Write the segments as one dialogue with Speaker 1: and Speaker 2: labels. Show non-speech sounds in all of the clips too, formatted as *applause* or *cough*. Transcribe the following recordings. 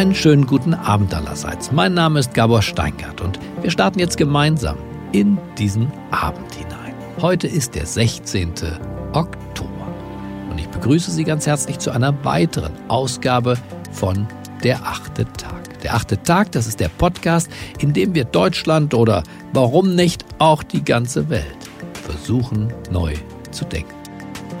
Speaker 1: Einen schönen guten Abend allerseits. Mein Name ist Gabor Steingart und wir starten jetzt gemeinsam in diesen Abend hinein. Heute ist der 16. Oktober und ich begrüße Sie ganz herzlich zu einer weiteren Ausgabe von Der achte Tag. Der achte Tag, das ist der Podcast, in dem wir Deutschland oder warum nicht auch die ganze Welt versuchen neu zu denken.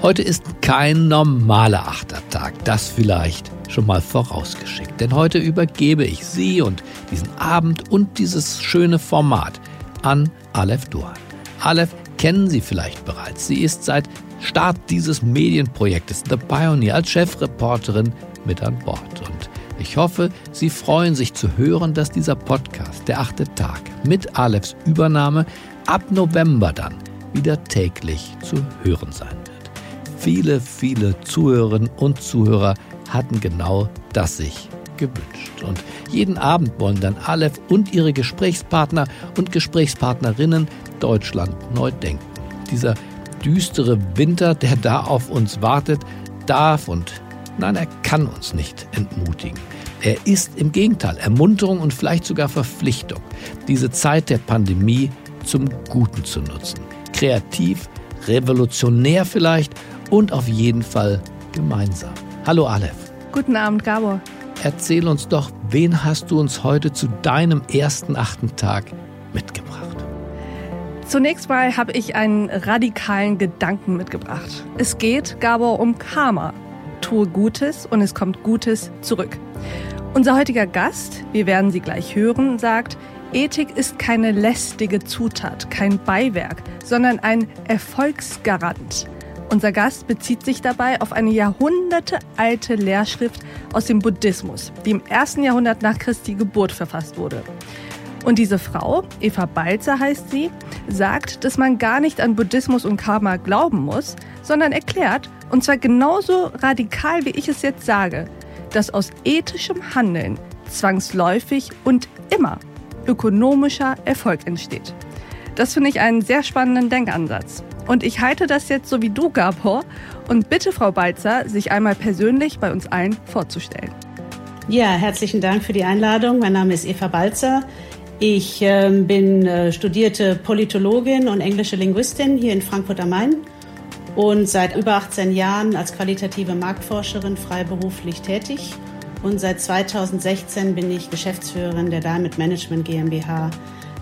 Speaker 1: Heute ist kein normaler Achtertag, das vielleicht schon mal vorausgeschickt. Denn heute übergebe ich Sie und diesen Abend und dieses schöne Format an Aleph Duhan. Aleph kennen Sie vielleicht bereits. Sie ist seit Start dieses Medienprojektes The Pioneer als Chefreporterin mit an Bord. Und ich hoffe, Sie freuen sich zu hören, dass dieser Podcast, der achte Tag, mit Alephs Übernahme ab November dann wieder täglich zu hören sein. Viele, viele Zuhörerinnen und Zuhörer hatten genau das sich gewünscht. Und jeden Abend wollen dann Aleph und ihre Gesprächspartner und Gesprächspartnerinnen Deutschland neu denken. Dieser düstere Winter, der da auf uns wartet, darf und nein, er kann uns nicht entmutigen. Er ist im Gegenteil Ermunterung und vielleicht sogar Verpflichtung, diese Zeit der Pandemie zum Guten zu nutzen. Kreativ, revolutionär vielleicht und auf jeden Fall gemeinsam. Hallo Aleph.
Speaker 2: Guten Abend, Gabor.
Speaker 1: Erzähl uns doch, wen hast du uns heute zu deinem ersten achten Tag mitgebracht?
Speaker 2: Zunächst mal habe ich einen radikalen Gedanken mitgebracht. Es geht, Gabor, um Karma. Tue Gutes und es kommt Gutes zurück. Unser heutiger Gast, wir werden sie gleich hören, sagt, Ethik ist keine lästige Zutat, kein Beiwerk, sondern ein Erfolgsgarant. Unser Gast bezieht sich dabei auf eine jahrhundertealte Lehrschrift aus dem Buddhismus, die im ersten Jahrhundert nach Christi Geburt verfasst wurde. Und diese Frau, Eva Balzer heißt sie, sagt, dass man gar nicht an Buddhismus und Karma glauben muss, sondern erklärt, und zwar genauso radikal, wie ich es jetzt sage, dass aus ethischem Handeln zwangsläufig und immer ökonomischer Erfolg entsteht. Das finde ich einen sehr spannenden Denkansatz. Und ich halte das jetzt so wie du, Gabor, und bitte Frau Balzer, sich einmal persönlich bei uns allen vorzustellen.
Speaker 3: Ja, herzlichen Dank für die Einladung. Mein Name ist Eva Balzer. Ich äh, bin äh, studierte Politologin und englische Linguistin hier in Frankfurt am Main und seit über 18 Jahren als qualitative Marktforscherin freiberuflich tätig. Und seit 2016 bin ich Geschäftsführerin der Diamond Management GmbH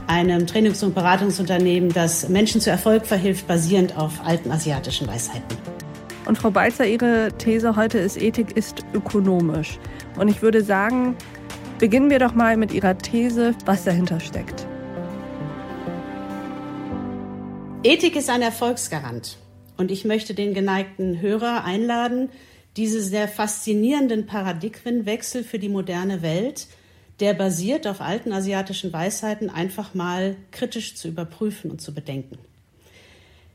Speaker 3: einem Trainings- und Beratungsunternehmen, das Menschen zu Erfolg verhilft, basierend auf alten asiatischen Weisheiten.
Speaker 2: Und Frau Balzer, Ihre These heute ist, Ethik ist ökonomisch. Und ich würde sagen, beginnen wir doch mal mit Ihrer These, was dahinter steckt.
Speaker 3: Ethik ist ein Erfolgsgarant. Und ich möchte den geneigten Hörer einladen, diese sehr faszinierenden Paradigmenwechsel für die moderne Welt der basiert auf alten asiatischen Weisheiten, einfach mal kritisch zu überprüfen und zu bedenken.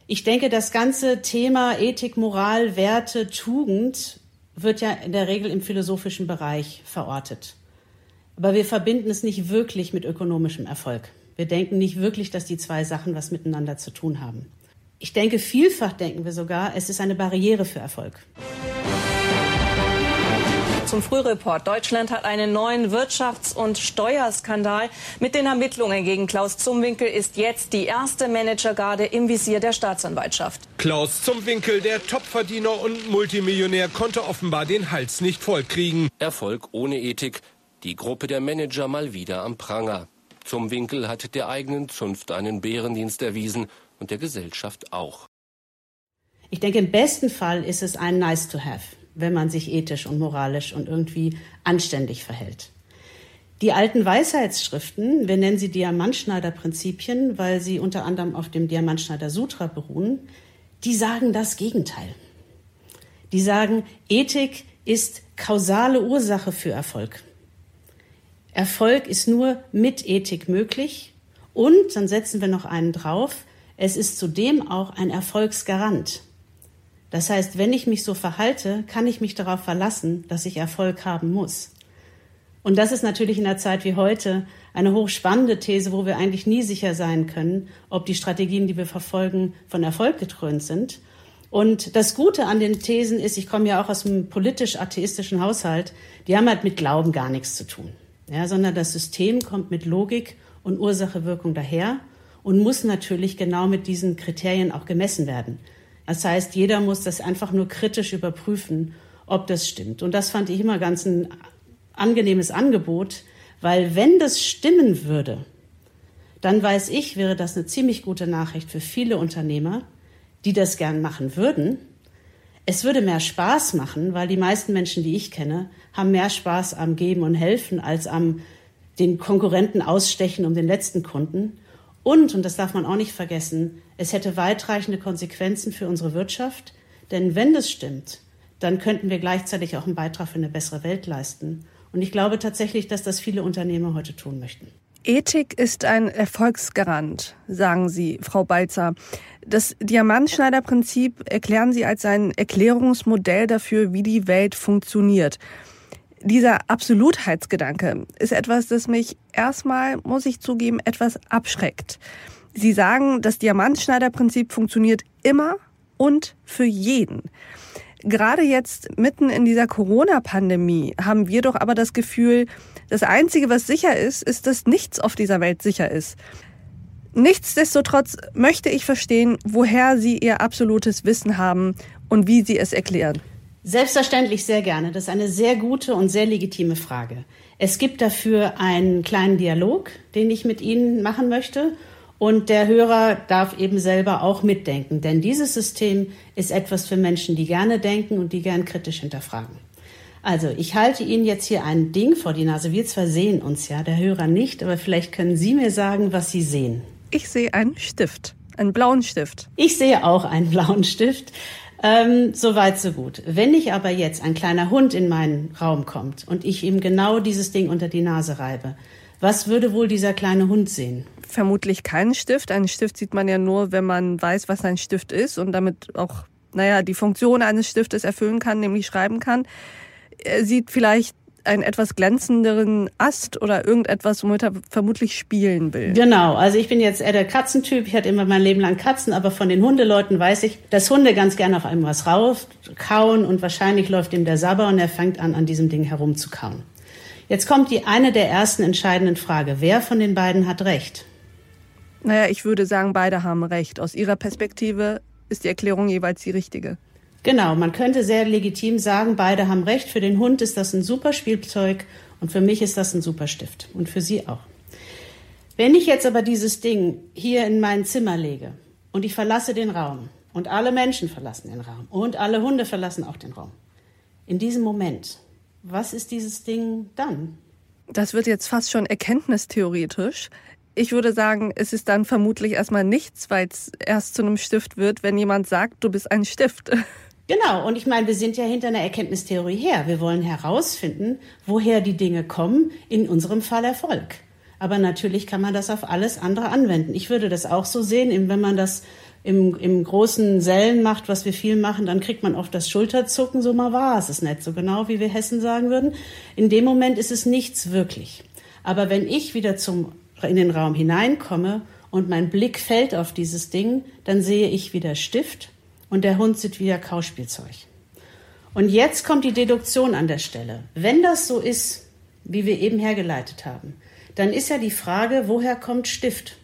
Speaker 3: Ich denke, das ganze Thema Ethik, Moral, Werte, Tugend wird ja in der Regel im philosophischen Bereich verortet. Aber wir verbinden es nicht wirklich mit ökonomischem Erfolg. Wir denken nicht wirklich, dass die zwei Sachen was miteinander zu tun haben. Ich denke, vielfach denken wir sogar, es ist eine Barriere für Erfolg
Speaker 4: zum Frühreport. Deutschland hat einen neuen Wirtschafts- und Steuerskandal. Mit den Ermittlungen gegen Klaus Zumwinkel ist jetzt die erste Managergarde im Visier der Staatsanwaltschaft.
Speaker 5: Klaus Zumwinkel, der Topverdiener und Multimillionär, konnte offenbar den Hals nicht vollkriegen.
Speaker 6: Erfolg ohne Ethik. Die Gruppe der Manager mal wieder am Pranger. Zumwinkel hat der eigenen Zunft einen Bärendienst erwiesen und der Gesellschaft auch.
Speaker 3: Ich denke, im besten Fall ist es ein Nice to Have wenn man sich ethisch und moralisch und irgendwie anständig verhält. Die alten Weisheitsschriften, wir nennen sie Diamantschneider-Prinzipien, weil sie unter anderem auf dem Diamantschneider-Sutra beruhen, die sagen das Gegenteil. Die sagen, Ethik ist kausale Ursache für Erfolg. Erfolg ist nur mit Ethik möglich und, dann setzen wir noch einen drauf, es ist zudem auch ein Erfolgsgarant. Das heißt, wenn ich mich so verhalte, kann ich mich darauf verlassen, dass ich Erfolg haben muss. Und das ist natürlich in einer Zeit wie heute eine hochspannende These, wo wir eigentlich nie sicher sein können, ob die Strategien, die wir verfolgen, von Erfolg gekrönt sind. Und das Gute an den Thesen ist, ich komme ja auch aus einem politisch-atheistischen Haushalt, die haben halt mit Glauben gar nichts zu tun. Ja, sondern das System kommt mit Logik und Ursache-Wirkung daher und muss natürlich genau mit diesen Kriterien auch gemessen werden. Das heißt, jeder muss das einfach nur kritisch überprüfen, ob das stimmt. Und das fand ich immer ganz ein angenehmes Angebot, weil wenn das stimmen würde, dann weiß ich, wäre das eine ziemlich gute Nachricht für viele Unternehmer, die das gern machen würden. Es würde mehr Spaß machen, weil die meisten Menschen, die ich kenne, haben mehr Spaß am Geben und Helfen als am den Konkurrenten ausstechen um den letzten Kunden. Und, und das darf man auch nicht vergessen, es hätte weitreichende Konsequenzen für unsere Wirtschaft. Denn wenn das stimmt, dann könnten wir gleichzeitig auch einen Beitrag für eine bessere Welt leisten. Und ich glaube tatsächlich, dass das viele Unternehmer heute tun möchten.
Speaker 2: Ethik ist ein Erfolgsgarant, sagen Sie, Frau Balzer. Das Diamantschneiderprinzip erklären Sie als ein Erklärungsmodell dafür, wie die Welt funktioniert. Dieser Absolutheitsgedanke ist etwas, das mich erstmal, muss ich zugeben, etwas abschreckt. Sie sagen, das Diamantschneiderprinzip funktioniert immer und für jeden. Gerade jetzt mitten in dieser Corona-Pandemie haben wir doch aber das Gefühl, das Einzige, was sicher ist, ist, dass nichts auf dieser Welt sicher ist. Nichtsdestotrotz möchte ich verstehen, woher Sie Ihr absolutes Wissen haben und wie Sie es erklären.
Speaker 3: Selbstverständlich sehr gerne. Das ist eine sehr gute und sehr legitime Frage. Es gibt dafür einen kleinen Dialog, den ich mit Ihnen machen möchte. Und der Hörer darf eben selber auch mitdenken, denn dieses System ist etwas für Menschen, die gerne denken und die gern kritisch hinterfragen. Also, ich halte Ihnen jetzt hier ein Ding vor die Nase. Wir zwar sehen uns ja, der Hörer nicht, aber vielleicht können Sie mir sagen, was Sie sehen.
Speaker 2: Ich sehe einen Stift, einen blauen Stift.
Speaker 3: Ich sehe auch einen blauen Stift. Ähm, so weit, so gut. Wenn ich aber jetzt ein kleiner Hund in meinen Raum kommt und ich ihm genau dieses Ding unter die Nase reibe, was würde wohl dieser kleine Hund sehen?
Speaker 2: Vermutlich keinen Stift. Einen Stift sieht man ja nur, wenn man weiß, was ein Stift ist und damit auch, naja, die Funktion eines Stiftes erfüllen kann, nämlich schreiben kann. Er sieht vielleicht einen etwas glänzenderen Ast oder irgendetwas, womit er vermutlich spielen will.
Speaker 3: Genau, also ich bin jetzt eher der Katzentyp. Ich hatte immer mein Leben lang Katzen, aber von den Hundeleuten weiß ich, dass Hunde ganz gerne auf einem was raufkauen und wahrscheinlich läuft ihm der Sabber und er fängt an, an diesem Ding herumzukauen. Jetzt kommt die eine der ersten entscheidenden Frage. Wer von den beiden hat recht?
Speaker 2: Naja, ich würde sagen, beide haben recht. Aus ihrer Perspektive ist die Erklärung jeweils die richtige.
Speaker 3: Genau, man könnte sehr legitim sagen, beide haben recht. Für den Hund ist das ein super Spielzeug und für mich ist das ein super Stift und für Sie auch. Wenn ich jetzt aber dieses Ding hier in mein Zimmer lege und ich verlasse den Raum und alle Menschen verlassen den Raum und alle Hunde verlassen auch den Raum, in diesem Moment, was ist dieses Ding dann?
Speaker 2: Das wird jetzt fast schon erkenntnistheoretisch. Ich würde sagen, es ist dann vermutlich erstmal nichts, weil es erst zu einem Stift wird, wenn jemand sagt, du bist ein Stift. *laughs*
Speaker 3: Genau, und ich meine, wir sind ja hinter einer Erkenntnistheorie her. Wir wollen herausfinden, woher die Dinge kommen, in unserem Fall Erfolg. Aber natürlich kann man das auf alles andere anwenden. Ich würde das auch so sehen, wenn man das im, im großen Sellen macht, was wir viel machen, dann kriegt man oft das Schulterzucken, so mal war es ist nicht so genau, wie wir Hessen sagen würden. In dem Moment ist es nichts wirklich. Aber wenn ich wieder zum, in den Raum hineinkomme und mein Blick fällt auf dieses Ding, dann sehe ich wieder Stift und der Hund sieht wieder Kauspielzeug. Und jetzt kommt die Deduktion an der Stelle. Wenn das so ist, wie wir eben hergeleitet haben, dann ist ja die Frage, woher kommt Stift?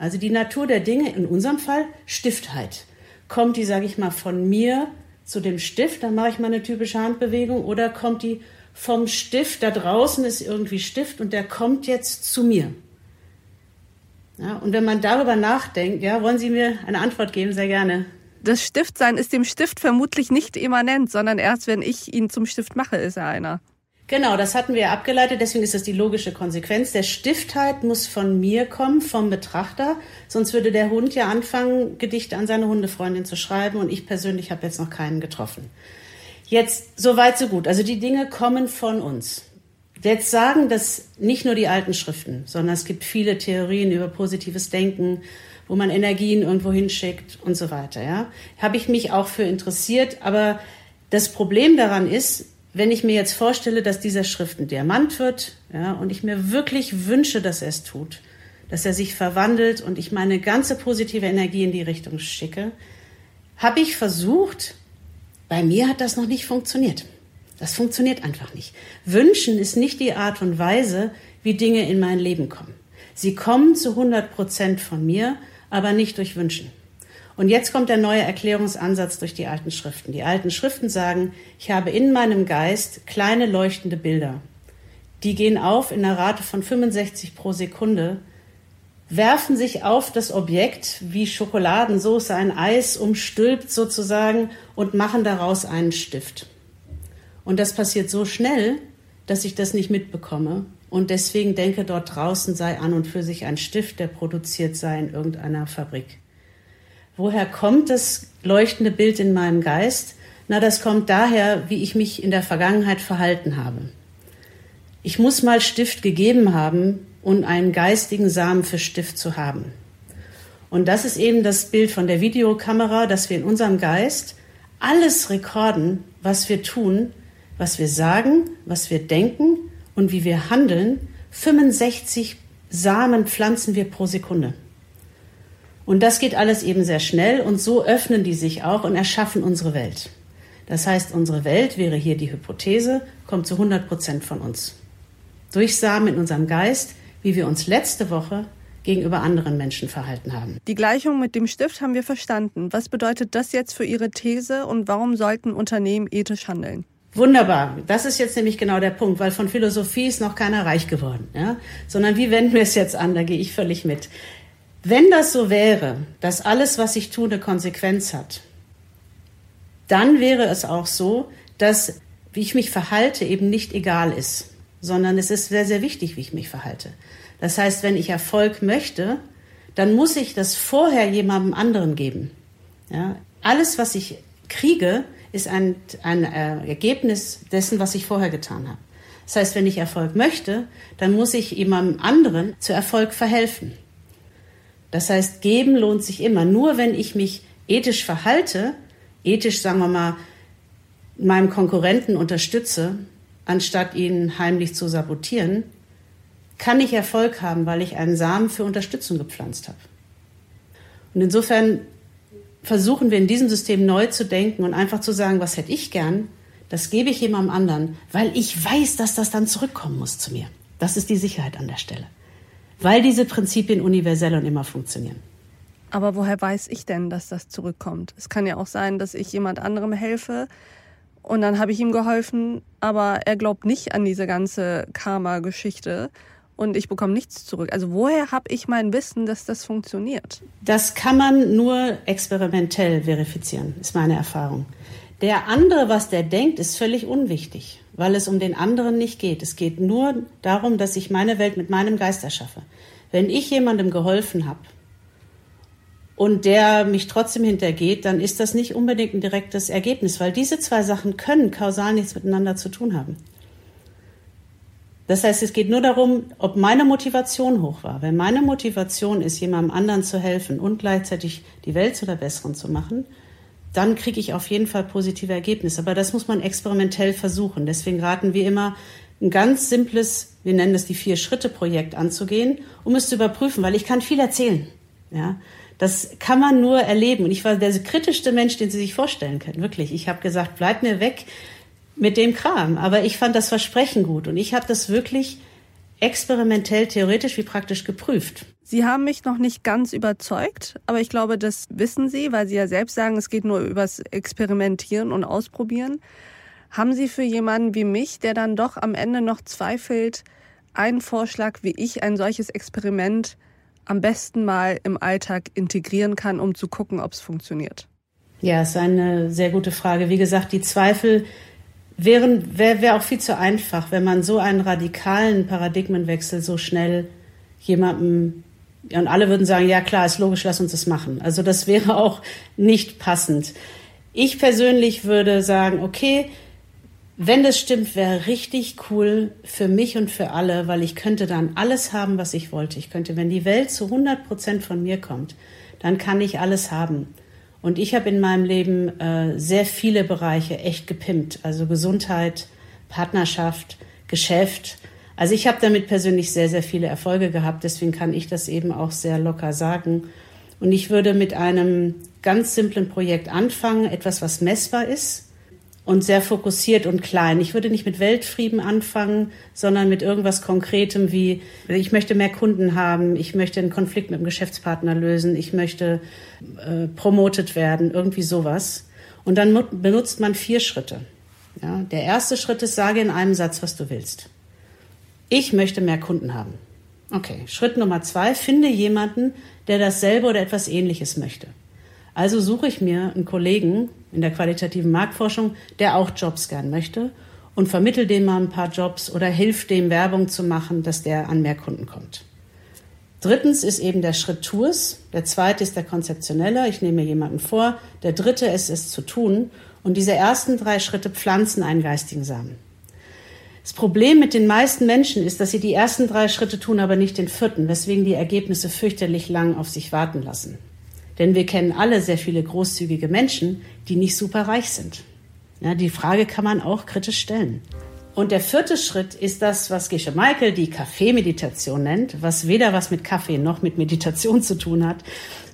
Speaker 3: Also die Natur der Dinge, in unserem Fall Stiftheit. Kommt die, sage ich mal, von mir zu dem Stift, dann mache ich mal eine typische Handbewegung, oder kommt die vom Stift, da draußen ist irgendwie Stift und der kommt jetzt zu mir. Ja, und wenn man darüber nachdenkt, ja, wollen Sie mir eine Antwort geben? Sehr gerne
Speaker 2: das Stiftsein ist dem Stift vermutlich nicht immanent, sondern erst wenn ich ihn zum Stift mache, ist er einer.
Speaker 3: Genau, das hatten wir abgeleitet, deswegen ist das die logische Konsequenz. Der Stiftheit muss von mir kommen, vom Betrachter, sonst würde der Hund ja anfangen, Gedichte an seine Hundefreundin zu schreiben und ich persönlich habe jetzt noch keinen getroffen. Jetzt, so weit, so gut. Also die Dinge kommen von uns. Jetzt sagen das nicht nur die alten Schriften, sondern es gibt viele Theorien über positives Denken, wo man Energien irgendwo hinschickt und so weiter. Ja, habe ich mich auch für interessiert. Aber das Problem daran ist, wenn ich mir jetzt vorstelle, dass dieser Schrift ein Diamant wird, ja, und ich mir wirklich wünsche, dass er es tut, dass er sich verwandelt und ich meine ganze positive Energie in die Richtung schicke, habe ich versucht, bei mir hat das noch nicht funktioniert. Das funktioniert einfach nicht. Wünschen ist nicht die Art und Weise, wie Dinge in mein Leben kommen. Sie kommen zu 100 Prozent von mir, aber nicht durch Wünschen. Und jetzt kommt der neue Erklärungsansatz durch die alten Schriften. Die alten Schriften sagen, ich habe in meinem Geist kleine leuchtende Bilder. Die gehen auf in einer Rate von 65 pro Sekunde, werfen sich auf das Objekt wie Schokoladensauce, ein Eis umstülpt sozusagen und machen daraus einen Stift. Und das passiert so schnell, dass ich das nicht mitbekomme und deswegen denke, dort draußen sei an und für sich ein Stift, der produziert sei in irgendeiner Fabrik. Woher kommt das leuchtende Bild in meinem Geist? Na, das kommt daher, wie ich mich in der Vergangenheit verhalten habe. Ich muss mal Stift gegeben haben, um einen geistigen Samen für Stift zu haben. Und das ist eben das Bild von der Videokamera, dass wir in unserem Geist alles rekorden, was wir tun, was wir sagen, was wir denken und wie wir handeln. 65 Samen pflanzen wir pro Sekunde. Und das geht alles eben sehr schnell und so öffnen die sich auch und erschaffen unsere Welt. Das heißt, unsere Welt wäre hier die Hypothese, kommt zu 100 Prozent von uns. Durch Samen in unserem Geist, wie wir uns letzte Woche gegenüber anderen Menschen verhalten haben.
Speaker 2: Die Gleichung mit dem Stift haben wir verstanden. Was bedeutet das jetzt für Ihre These und warum sollten Unternehmen ethisch handeln?
Speaker 3: Wunderbar. Das ist jetzt nämlich genau der Punkt, weil von Philosophie ist noch keiner reich geworden, ja? Sondern wie wenden wir es jetzt an? Da gehe ich völlig mit. Wenn das so wäre, dass alles, was ich tue, eine Konsequenz hat, dann wäre es auch so, dass wie ich mich verhalte eben nicht egal ist, sondern es ist sehr, sehr wichtig, wie ich mich verhalte. Das heißt, wenn ich Erfolg möchte, dann muss ich das vorher jemandem anderen geben. Ja? Alles, was ich kriege, ist ein, ein äh, Ergebnis dessen, was ich vorher getan habe. Das heißt, wenn ich Erfolg möchte, dann muss ich jemandem anderen zu Erfolg verhelfen. Das heißt, geben lohnt sich immer. Nur wenn ich mich ethisch verhalte, ethisch, sagen wir mal, meinem Konkurrenten unterstütze, anstatt ihn heimlich zu sabotieren, kann ich Erfolg haben, weil ich einen Samen für Unterstützung gepflanzt habe. Und insofern versuchen wir in diesem System neu zu denken und einfach zu sagen, was hätte ich gern, das gebe ich jemandem anderen, weil ich weiß, dass das dann zurückkommen muss zu mir. Das ist die Sicherheit an der Stelle weil diese Prinzipien universell und immer funktionieren.
Speaker 2: Aber woher weiß ich denn, dass das zurückkommt? Es kann ja auch sein, dass ich jemand anderem helfe und dann habe ich ihm geholfen, aber er glaubt nicht an diese ganze Karma-Geschichte und ich bekomme nichts zurück. Also woher habe ich mein Wissen, dass das funktioniert?
Speaker 3: Das kann man nur experimentell verifizieren, ist meine Erfahrung. Der andere, was der denkt, ist völlig unwichtig weil es um den anderen nicht geht. Es geht nur darum, dass ich meine Welt mit meinem Geist erschaffe. Wenn ich jemandem geholfen habe und der mich trotzdem hintergeht, dann ist das nicht unbedingt ein direktes Ergebnis, weil diese zwei Sachen können kausal nichts miteinander zu tun haben. Das heißt, es geht nur darum, ob meine Motivation hoch war. Wenn meine Motivation ist, jemandem anderen zu helfen und gleichzeitig die Welt zu der besseren zu machen, dann kriege ich auf jeden Fall positive Ergebnisse. Aber das muss man experimentell versuchen. Deswegen raten wir immer, ein ganz simples, wir nennen das die Vier-Schritte-Projekt anzugehen, um es zu überprüfen, weil ich kann viel erzählen. Ja, das kann man nur erleben. Und ich war der kritischste Mensch, den Sie sich vorstellen können. Wirklich. Ich habe gesagt, bleib mir weg mit dem Kram. Aber ich fand das Versprechen gut. Und ich habe das wirklich experimentell, theoretisch wie praktisch geprüft.
Speaker 2: Sie haben mich noch nicht ganz überzeugt, aber ich glaube, das wissen Sie, weil Sie ja selbst sagen, es geht nur übers Experimentieren und Ausprobieren. Haben Sie für jemanden wie mich, der dann doch am Ende noch zweifelt, einen Vorschlag, wie ich ein solches Experiment am besten mal im Alltag integrieren kann, um zu gucken, ob es funktioniert?
Speaker 3: Ja, ist eine sehr gute Frage. Wie gesagt, die Zweifel wäre wär auch viel zu einfach, wenn man so einen radikalen Paradigmenwechsel so schnell jemandem und alle würden sagen, ja klar, ist logisch, lass uns das machen. Also das wäre auch nicht passend. Ich persönlich würde sagen, okay, wenn das stimmt, wäre richtig cool für mich und für alle, weil ich könnte dann alles haben, was ich wollte. Ich könnte, wenn die Welt zu 100 Prozent von mir kommt, dann kann ich alles haben. Und ich habe in meinem Leben äh, sehr viele Bereiche echt gepimpt. Also Gesundheit, Partnerschaft, Geschäft, also ich habe damit persönlich sehr, sehr viele Erfolge gehabt, deswegen kann ich das eben auch sehr locker sagen. Und ich würde mit einem ganz simplen Projekt anfangen, etwas, was messbar ist und sehr fokussiert und klein. Ich würde nicht mit Weltfrieden anfangen, sondern mit irgendwas Konkretem wie, ich möchte mehr Kunden haben, ich möchte einen Konflikt mit dem Geschäftspartner lösen, ich möchte äh, promotet werden, irgendwie sowas. Und dann benutzt man vier Schritte. Ja, der erste Schritt ist, sage in einem Satz, was du willst. Ich möchte mehr Kunden haben. Okay, Schritt Nummer zwei, finde jemanden, der dasselbe oder etwas ähnliches möchte. Also suche ich mir einen Kollegen in der qualitativen Marktforschung, der auch Jobs gern möchte und vermittel dem mal ein paar Jobs oder hilft dem Werbung zu machen, dass der an mehr Kunden kommt. Drittens ist eben der Schritt Tours. Der zweite ist der konzeptionelle. Ich nehme mir jemanden vor. Der dritte ist es zu tun. Und diese ersten drei Schritte pflanzen einen geistigen Samen. Das Problem mit den meisten Menschen ist, dass sie die ersten drei Schritte tun, aber nicht den vierten, weswegen die Ergebnisse fürchterlich lang auf sich warten lassen. Denn wir kennen alle sehr viele großzügige Menschen, die nicht super reich sind. Ja, die Frage kann man auch kritisch stellen. Und der vierte Schritt ist das, was Gesche Michael die Kaffeemeditation nennt, was weder was mit Kaffee noch mit Meditation zu tun hat,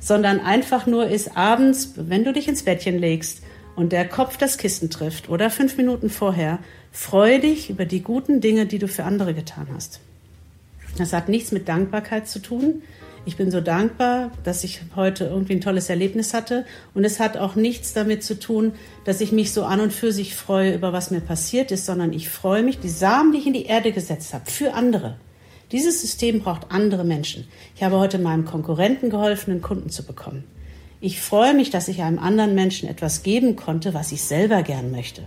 Speaker 3: sondern einfach nur ist abends, wenn du dich ins Bettchen legst und der Kopf das Kissen trifft oder fünf Minuten vorher, freu dich über die guten Dinge, die du für andere getan hast. Das hat nichts mit Dankbarkeit zu tun, ich bin so dankbar, dass ich heute irgendwie ein tolles Erlebnis hatte. Und es hat auch nichts damit zu tun, dass ich mich so an und für sich freue über was mir passiert ist, sondern ich freue mich, die Samen, die ich in die Erde gesetzt habe, für andere. Dieses System braucht andere Menschen. Ich habe heute meinem Konkurrenten geholfen, einen Kunden zu bekommen. Ich freue mich, dass ich einem anderen Menschen etwas geben konnte, was ich selber gern möchte.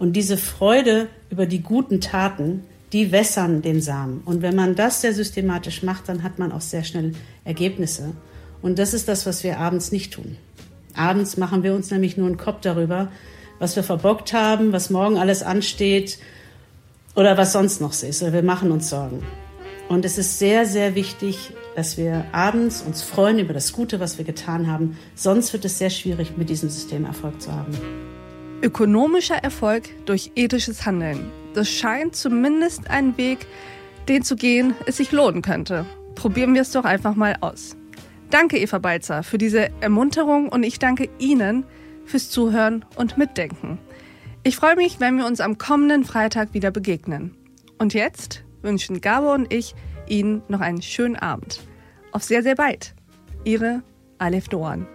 Speaker 3: Und diese Freude über die guten Taten, die wässern den Samen. Und wenn man das sehr systematisch macht, dann hat man auch sehr schnell Ergebnisse. Und das ist das, was wir abends nicht tun. Abends machen wir uns nämlich nur einen Kopf darüber, was wir verbockt haben, was morgen alles ansteht oder was sonst noch ist. Oder wir machen uns Sorgen. Und es ist sehr, sehr wichtig, dass wir abends uns freuen über das Gute, was wir getan haben. Sonst wird es sehr schwierig, mit diesem System Erfolg zu haben.
Speaker 2: Ökonomischer Erfolg durch ethisches Handeln. Das scheint zumindest ein Weg, den zu gehen es sich lohnen könnte. Probieren wir es doch einfach mal aus. Danke, Eva Balzer, für diese Ermunterung und ich danke Ihnen fürs Zuhören und Mitdenken. Ich freue mich, wenn wir uns am kommenden Freitag wieder begegnen. Und jetzt wünschen Gabo und ich Ihnen noch einen schönen Abend. Auf sehr, sehr bald. Ihre Alef Doan.